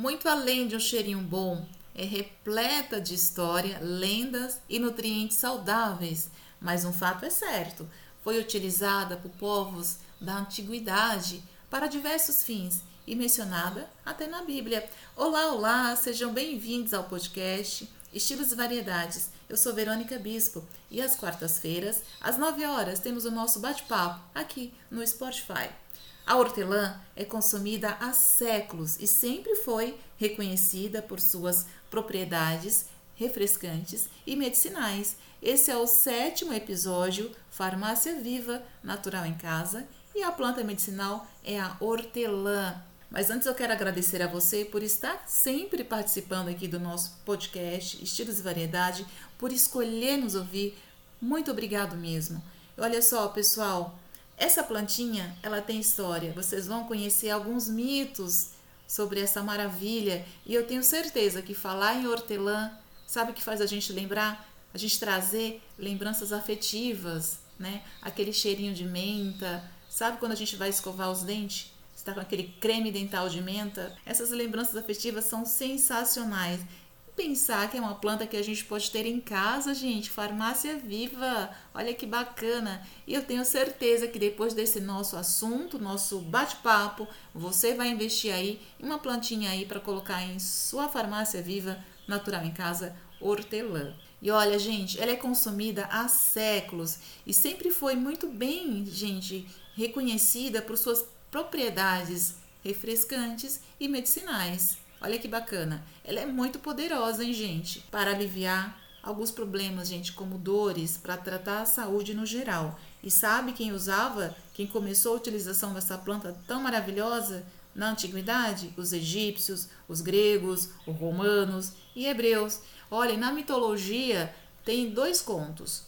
muito além de um cheirinho bom, é repleta de história, lendas e nutrientes saudáveis. Mas um fato é certo: foi utilizada por povos da antiguidade para diversos fins e mencionada até na Bíblia. Olá, olá, sejam bem-vindos ao podcast Estilos e Variedades. Eu sou Verônica Bispo e às quartas-feiras, às 9 horas, temos o nosso bate-papo aqui no Spotify. A hortelã é consumida há séculos e sempre foi reconhecida por suas propriedades refrescantes e medicinais. Esse é o sétimo episódio Farmácia Viva Natural em Casa e a planta medicinal é a hortelã. Mas antes eu quero agradecer a você por estar sempre participando aqui do nosso podcast Estilos e Variedade, por escolher nos ouvir. Muito obrigado mesmo. Olha só, pessoal, essa plantinha, ela tem história. Vocês vão conhecer alguns mitos sobre essa maravilha e eu tenho certeza que falar em hortelã, sabe o que faz a gente lembrar? A gente trazer lembranças afetivas, né? Aquele cheirinho de menta, sabe quando a gente vai escovar os dentes? está com aquele creme dental de menta. Essas lembranças afetivas são sensacionais. Pensar que é uma planta que a gente pode ter em casa, gente, farmácia viva. Olha que bacana. E eu tenho certeza que depois desse nosso assunto, nosso bate-papo, você vai investir aí em uma plantinha aí para colocar em sua farmácia viva natural em casa, hortelã. E olha, gente, ela é consumida há séculos e sempre foi muito bem, gente, reconhecida por suas propriedades refrescantes e medicinais. Olha que bacana. Ela é muito poderosa, hein, gente? Para aliviar alguns problemas, gente, como dores, para tratar a saúde no geral. E sabe quem usava, quem começou a utilização dessa planta tão maravilhosa na antiguidade? Os egípcios, os gregos, os romanos e hebreus. Olha, na mitologia tem dois contos.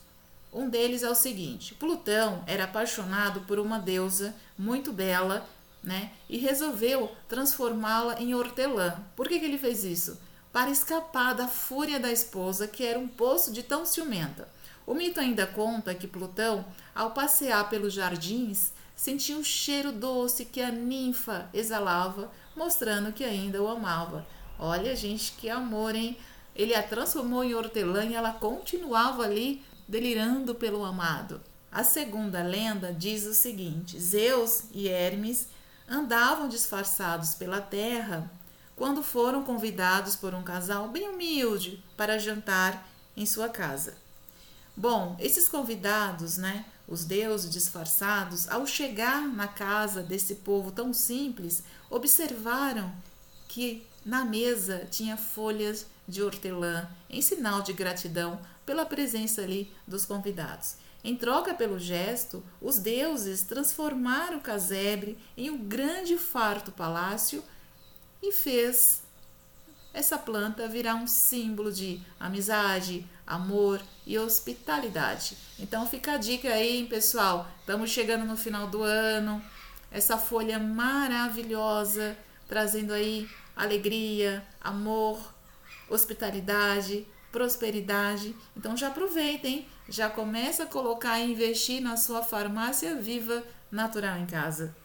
Um deles é o seguinte: Plutão era apaixonado por uma deusa muito bela, né? E resolveu transformá-la em hortelã. Por que, que ele fez isso? Para escapar da fúria da esposa, que era um poço de tão ciumenta. O mito ainda conta que Plutão, ao passear pelos jardins, sentiu o cheiro doce que a ninfa exalava, mostrando que ainda o amava. Olha, gente, que amor, hein? Ele a transformou em hortelã e ela continuava ali delirando pelo amado. A segunda lenda diz o seguinte: Zeus e Hermes andavam disfarçados pela terra quando foram convidados por um casal bem humilde para jantar em sua casa. Bom, esses convidados, né, os deuses disfarçados, ao chegar na casa desse povo tão simples, observaram que na mesa tinha folhas de hortelã em sinal de gratidão pela presença ali dos convidados. Em troca pelo gesto, os deuses transformaram o casebre em um grande farto palácio e fez essa planta virar um símbolo de amizade, amor e hospitalidade. Então fica a dica aí, pessoal. Estamos chegando no final do ano. Essa folha maravilhosa trazendo aí alegria, amor, hospitalidade, prosperidade. Então já aproveitem, já começa a colocar e investir na sua farmácia viva natural em casa.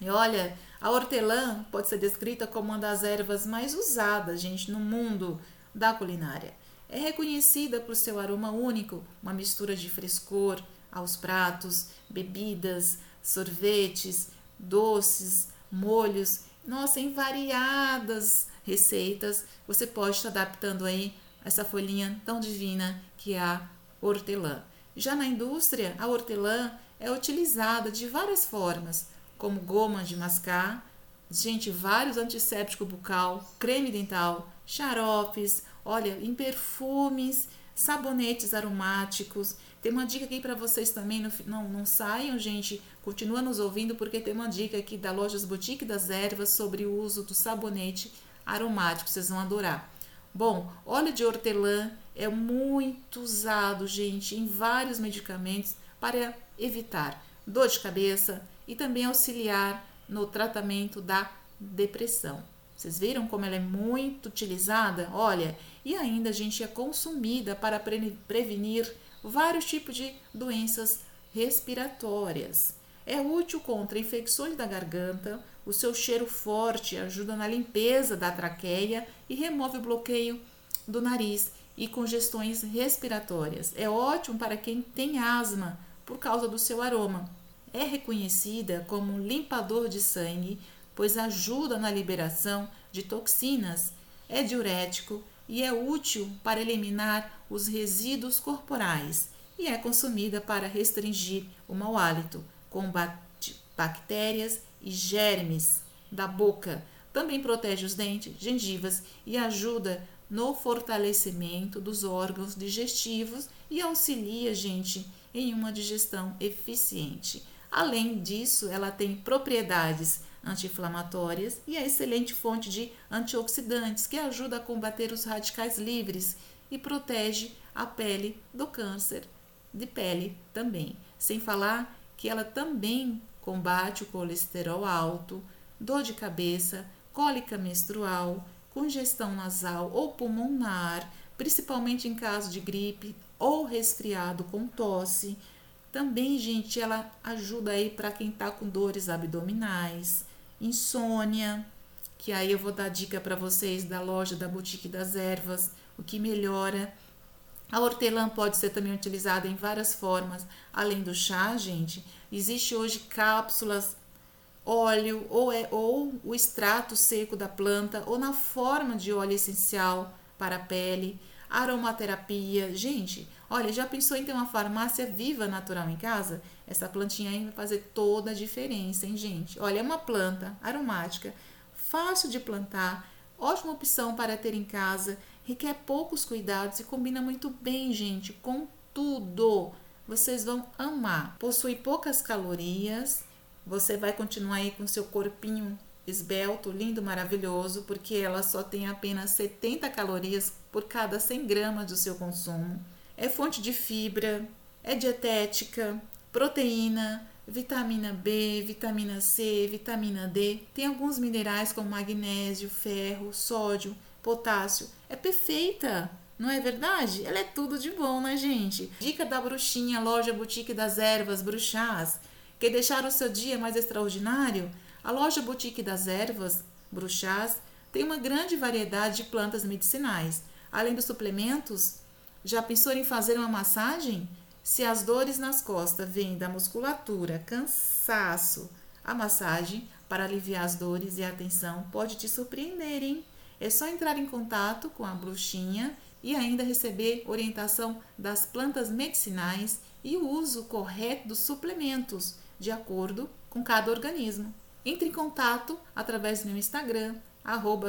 E olha, a hortelã pode ser descrita como uma das ervas mais usadas, gente, no mundo da culinária. É reconhecida por seu aroma único, uma mistura de frescor aos pratos, bebidas, sorvetes, doces, molhos. Nossa, em variadas receitas, você pode estar adaptando aí essa folhinha tão divina que é a hortelã. Já na indústria, a hortelã é utilizada de várias formas, como goma de mascar, gente, vários antisséptico bucal, creme dental, xaropes, olha, em perfumes, sabonetes aromáticos. Tem uma dica aqui para vocês também, não, não, não saiam, gente, continua nos ouvindo porque tem uma dica aqui da Lojas Boutique das Ervas sobre o uso do sabonete aromático, vocês vão adorar. Bom, óleo de hortelã é muito usado, gente, em vários medicamentos para evitar dor de cabeça e também auxiliar no tratamento da depressão. Vocês viram como ela é muito utilizada? Olha, e ainda a gente é consumida para pre prevenir vários tipos de doenças respiratórias. É útil contra infecções da garganta, O seu cheiro forte ajuda na limpeza da traqueia e remove o bloqueio do nariz e congestões respiratórias. É ótimo para quem tem asma por causa do seu aroma. É reconhecida como um limpador de sangue, pois ajuda na liberação de toxinas, é diurético e é útil para eliminar os resíduos corporais e é consumida para restringir o mau hálito, combate bactérias e germes da boca. Também protege os dentes, gengivas e ajuda no fortalecimento dos órgãos digestivos e auxilia, gente, em uma digestão eficiente. Além disso, ela tem propriedades anti-inflamatórias e é excelente fonte de antioxidantes que ajuda a combater os radicais livres e protege a pele do câncer de pele também. Sem falar que ela também combate o colesterol alto, dor de cabeça, cólica menstrual, congestão nasal ou pulmonar, principalmente em caso de gripe ou resfriado com tosse. Também, gente, ela ajuda aí para quem tá com dores abdominais, insônia, que aí eu vou dar dica para vocês da loja da Boutique das Ervas, o que melhora. A hortelã pode ser também utilizada em várias formas, além do chá, gente. Existe hoje cápsulas óleo ou, é, ou o extrato seco da planta ou na forma de óleo essencial para a pele, aromaterapia. Gente, olha, já pensou em ter uma farmácia viva natural em casa? Essa plantinha aí vai fazer toda a diferença, hein, gente? Olha, é uma planta aromática, fácil de plantar, ótima opção para ter em casa, requer poucos cuidados e combina muito bem, gente, com tudo. Vocês vão amar. Possui poucas calorias, você vai continuar aí com seu corpinho esbelto, lindo, maravilhoso, porque ela só tem apenas 70 calorias por cada 100 gramas do seu consumo. É fonte de fibra, é dietética, proteína, vitamina B, vitamina C, vitamina D. Tem alguns minerais como magnésio, ferro, sódio, potássio. É perfeita, não é verdade? Ela é tudo de bom, né, gente? Dica da bruxinha, loja boutique das ervas, bruxás. Quer deixar o seu dia mais extraordinário? A loja Boutique das Ervas, Bruxás, tem uma grande variedade de plantas medicinais. Além dos suplementos, já pensou em fazer uma massagem? Se as dores nas costas vêm da musculatura, cansaço, a massagem para aliviar as dores e a tensão pode te surpreender, hein? É só entrar em contato com a bruxinha e ainda receber orientação das plantas medicinais e o uso correto dos suplementos de acordo com cada organismo. Entre em contato através do meu Instagram,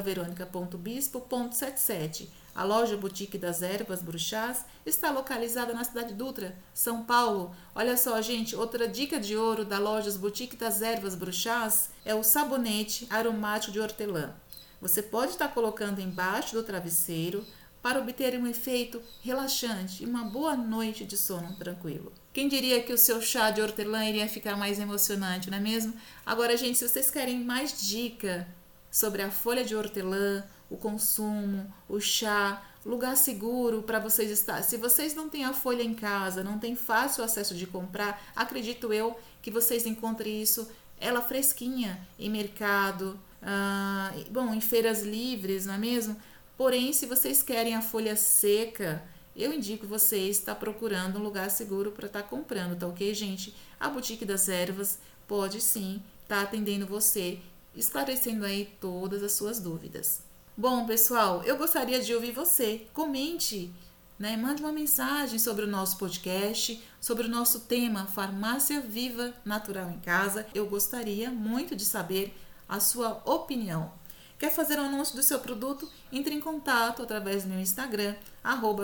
veronica.bispo.77. A loja Boutique das Ervas Bruxás está localizada na cidade de Dutra, São Paulo. Olha só, gente, outra dica de ouro da loja Boutique das Ervas Bruxás é o sabonete aromático de hortelã. Você pode estar colocando embaixo do travesseiro para obter um efeito relaxante e uma boa noite de sono tranquilo. Quem diria que o seu chá de hortelã iria ficar mais emocionante, não é mesmo? Agora, gente, se vocês querem mais dica sobre a folha de hortelã, o consumo, o chá, lugar seguro para vocês estar. Se vocês não têm a folha em casa, não tem fácil acesso de comprar, acredito eu que vocês encontrem isso ela fresquinha em mercado, ah, bom, em feiras livres, não é mesmo? Porém, se vocês querem a folha seca, eu indico vocês estar tá procurando um lugar seguro para estar tá comprando, tá ok, gente? A Boutique das Ervas pode sim estar tá atendendo você, esclarecendo aí todas as suas dúvidas. Bom, pessoal, eu gostaria de ouvir você. Comente, né? Mande uma mensagem sobre o nosso podcast, sobre o nosso tema Farmácia Viva Natural em Casa. Eu gostaria muito de saber a sua opinião. Quer fazer o um anúncio do seu produto? Entre em contato através do meu Instagram,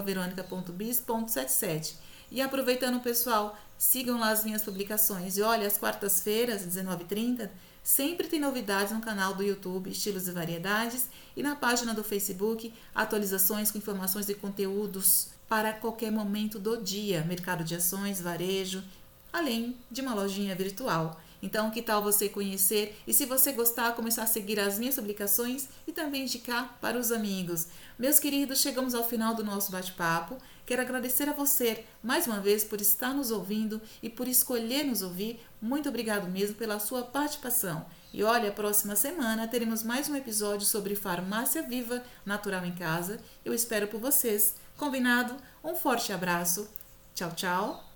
veronica.bis.77. E aproveitando, pessoal, sigam lá as minhas publicações. E olha, às quartas-feiras, 19h30, sempre tem novidades no canal do YouTube Estilos e Variedades e na página do Facebook, atualizações com informações e conteúdos para qualquer momento do dia, mercado de ações, varejo, além de uma lojinha virtual. Então, que tal você conhecer e se você gostar, começar a seguir as minhas publicações e também indicar para os amigos. Meus queridos, chegamos ao final do nosso bate-papo. Quero agradecer a você mais uma vez por estar nos ouvindo e por escolher nos ouvir. Muito obrigado mesmo pela sua participação. E olha, próxima semana teremos mais um episódio sobre farmácia viva natural em casa. Eu espero por vocês. Combinado? Um forte abraço. Tchau, tchau.